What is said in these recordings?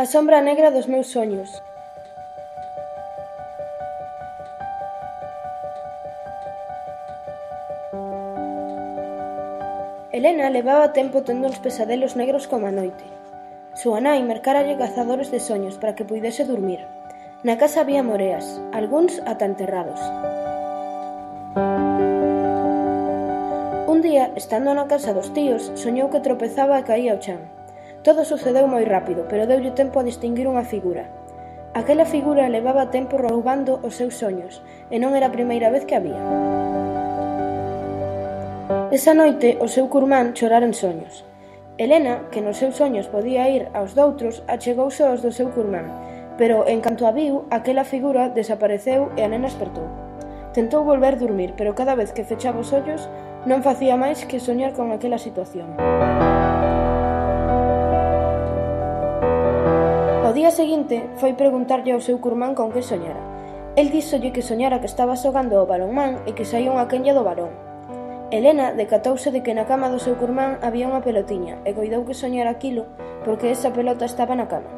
A sombra negra dos meus soños. Helena levaba tempo tendo uns pesadelos negros como a noite. Súa nai mercáralle cazadores de soños para que puidese dormir. Na casa había moreas, algúns ata enterrados. Un día, estando na casa dos tíos, soñou que tropezaba e caía ao chan. Todo sucedeu moi rápido, pero deulle tempo a distinguir unha figura. Aquela figura levaba tempo roubando os seus soños, e non era a primeira vez que había. Esa noite, o seu curmán chorara en soños. Helena, que nos seus soños podía ir aos doutros, achegouse aos do seu curmán, pero, en canto a viu, aquela figura desapareceu e a nena espertou. Tentou volver dormir, pero cada vez que fechaba os ollos non facía máis que soñar con aquela situación. Ao día seguinte foi preguntarlle ao seu curmán con que soñara. El díxolle que soñara que estaba xogando ao balonmán e que saía unha quenlla do balón. Helena decatouse de que na cama do seu curmán había unha pelotiña e coidou que soñara aquilo porque esa pelota estaba na cama.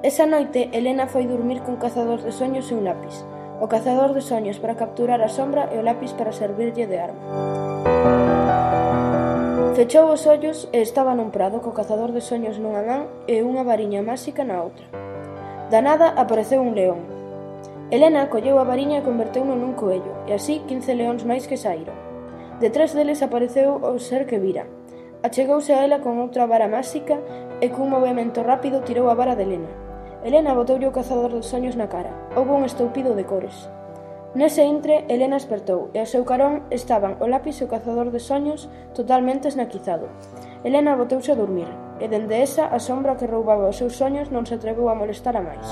Esa noite, Helena foi dormir cun cazador de soños e un lápis. O cazador de soños para capturar a sombra e o lápis para servirlle de arma. Fechou os ollos e estaba nun prado co cazador de soños nunha man e unha variña máxica na outra. Da nada apareceu un león. Helena colleu a variña e converteuno nun coello, e así 15 leóns máis que saíron. Detrás deles apareceu o ser que vira. Achegouse a ela con outra vara máxica e cun movimento rápido tirou a vara de Helena. Helena botoulle o cazador dos soños na cara. Houve un estoupido de cores. Nese intre, Helena espertou, e ao seu carón estaban o lápis e o cazador de soños totalmente esnaquizado. Helena boteuse a dormir, e dende esa a sombra que roubaba os seus soños non se atreveu a molestar a máis.